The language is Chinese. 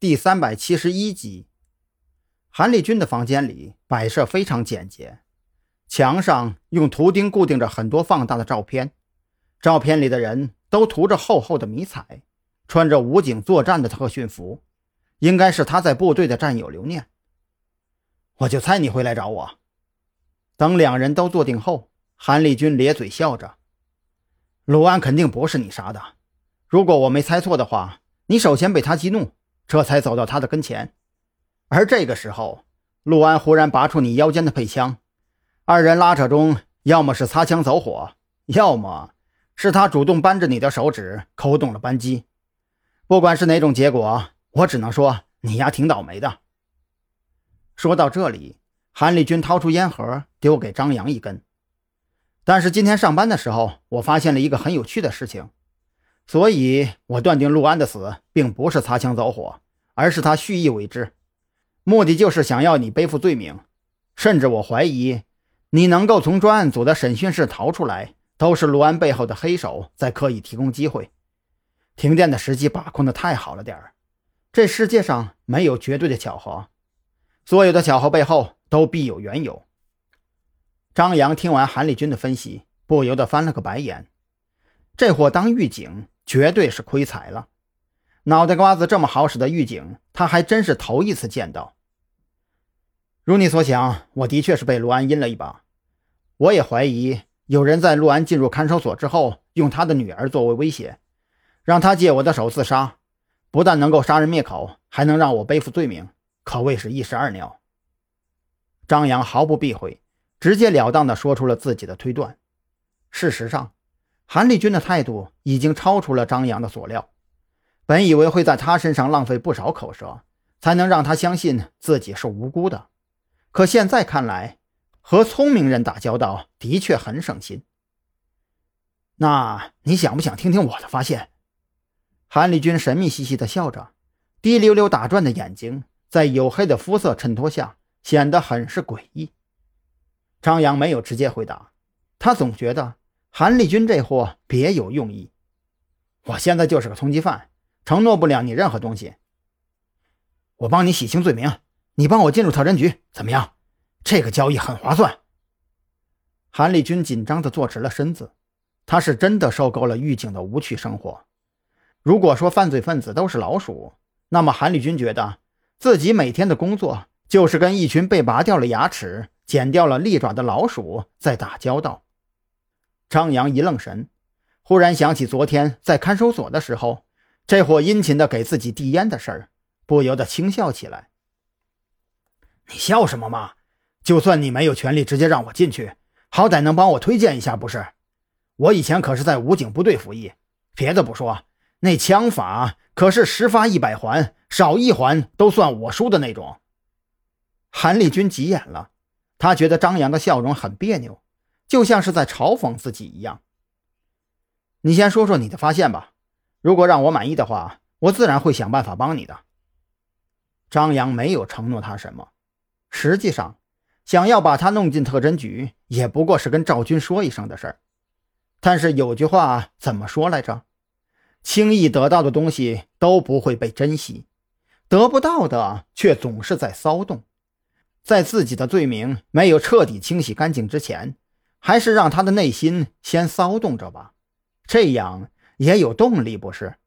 第三百七十一集，韩立军的房间里摆设非常简洁，墙上用图钉固定着很多放大的照片，照片里的人都涂着厚厚的迷彩，穿着武警作战的特训服，应该是他在部队的战友留念。我就猜你会来找我。等两人都坐定后，韩立军咧嘴笑着：“陆安肯定不是你杀的，如果我没猜错的话，你首先被他激怒。”这才走到他的跟前，而这个时候，陆安忽然拔出你腰间的配枪，二人拉扯中，要么是擦枪走火，要么是他主动扳着你的手指扣动了扳机。不管是哪种结果，我只能说你丫挺倒霉的。说到这里，韩立军掏出烟盒丢给张扬一根。但是今天上班的时候，我发现了一个很有趣的事情。所以，我断定陆安的死并不是擦枪走火，而是他蓄意为之，目的就是想要你背负罪名。甚至我怀疑，你能够从专案组的审讯室逃出来，都是陆安背后的黑手在刻意提供机会。停电的时机把控的太好了点儿，这世界上没有绝对的巧合，所有的巧合背后都必有缘由。张扬听完韩立军的分析，不由得翻了个白眼，这货当狱警。绝对是亏彩了，脑袋瓜子这么好使的狱警，他还真是头一次见到。如你所想，我的确是被陆安阴了一把。我也怀疑有人在陆安进入看守所之后，用他的女儿作为威胁，让他借我的手自杀，不但能够杀人灭口，还能让我背负罪名，可谓是一石二鸟。张扬毫不避讳，直截了当地说出了自己的推断。事实上。韩立军的态度已经超出了张扬的所料，本以为会在他身上浪费不少口舌，才能让他相信自己是无辜的，可现在看来，和聪明人打交道的确很省心。那你想不想听听我的发现？韩立军神秘兮兮地笑着，滴溜溜打转的眼睛在黝黑的肤色衬托下显得很是诡异。张扬没有直接回答，他总觉得。韩立军这货别有用意，我现在就是个通缉犯，承诺不了你任何东西。我帮你洗清罪名，你帮我进入特侦局，怎么样？这个交易很划算。韩立军紧张地坐直了身子，他是真的受够了狱警的无趣生活。如果说犯罪分子都是老鼠，那么韩立军觉得自己每天的工作就是跟一群被拔掉了牙齿、剪掉了利爪的老鼠在打交道。张扬一愣神，忽然想起昨天在看守所的时候，这伙殷勤的给自己递烟的事儿，不由得轻笑起来。你笑什么嘛？就算你没有权利直接让我进去，好歹能帮我推荐一下不是？我以前可是在武警部队服役，别的不说，那枪法可是十发一百环，少一环都算我输的那种。韩立军急眼了，他觉得张扬的笑容很别扭。就像是在嘲讽自己一样。你先说说你的发现吧，如果让我满意的话，我自然会想办法帮你的。张扬没有承诺他什么，实际上想要把他弄进特侦局，也不过是跟赵军说一声的事儿。但是有句话怎么说来着？轻易得到的东西都不会被珍惜，得不到的却总是在骚动。在自己的罪名没有彻底清洗干净之前。还是让他的内心先骚动着吧，这样也有动力，不是？